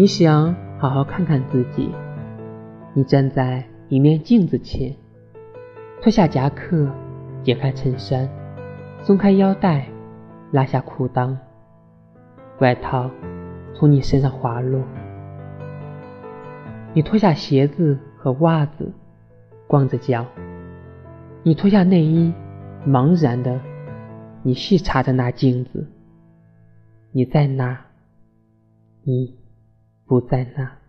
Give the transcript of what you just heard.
你想好好看看自己。你站在一面镜子前，脱下夹克，解开衬衫，松开腰带，拉下裤裆，外套从你身上滑落。你脱下鞋子和袜子，光着脚。你脱下内衣，茫然的，你细查着那镜子。你在哪？你不在那。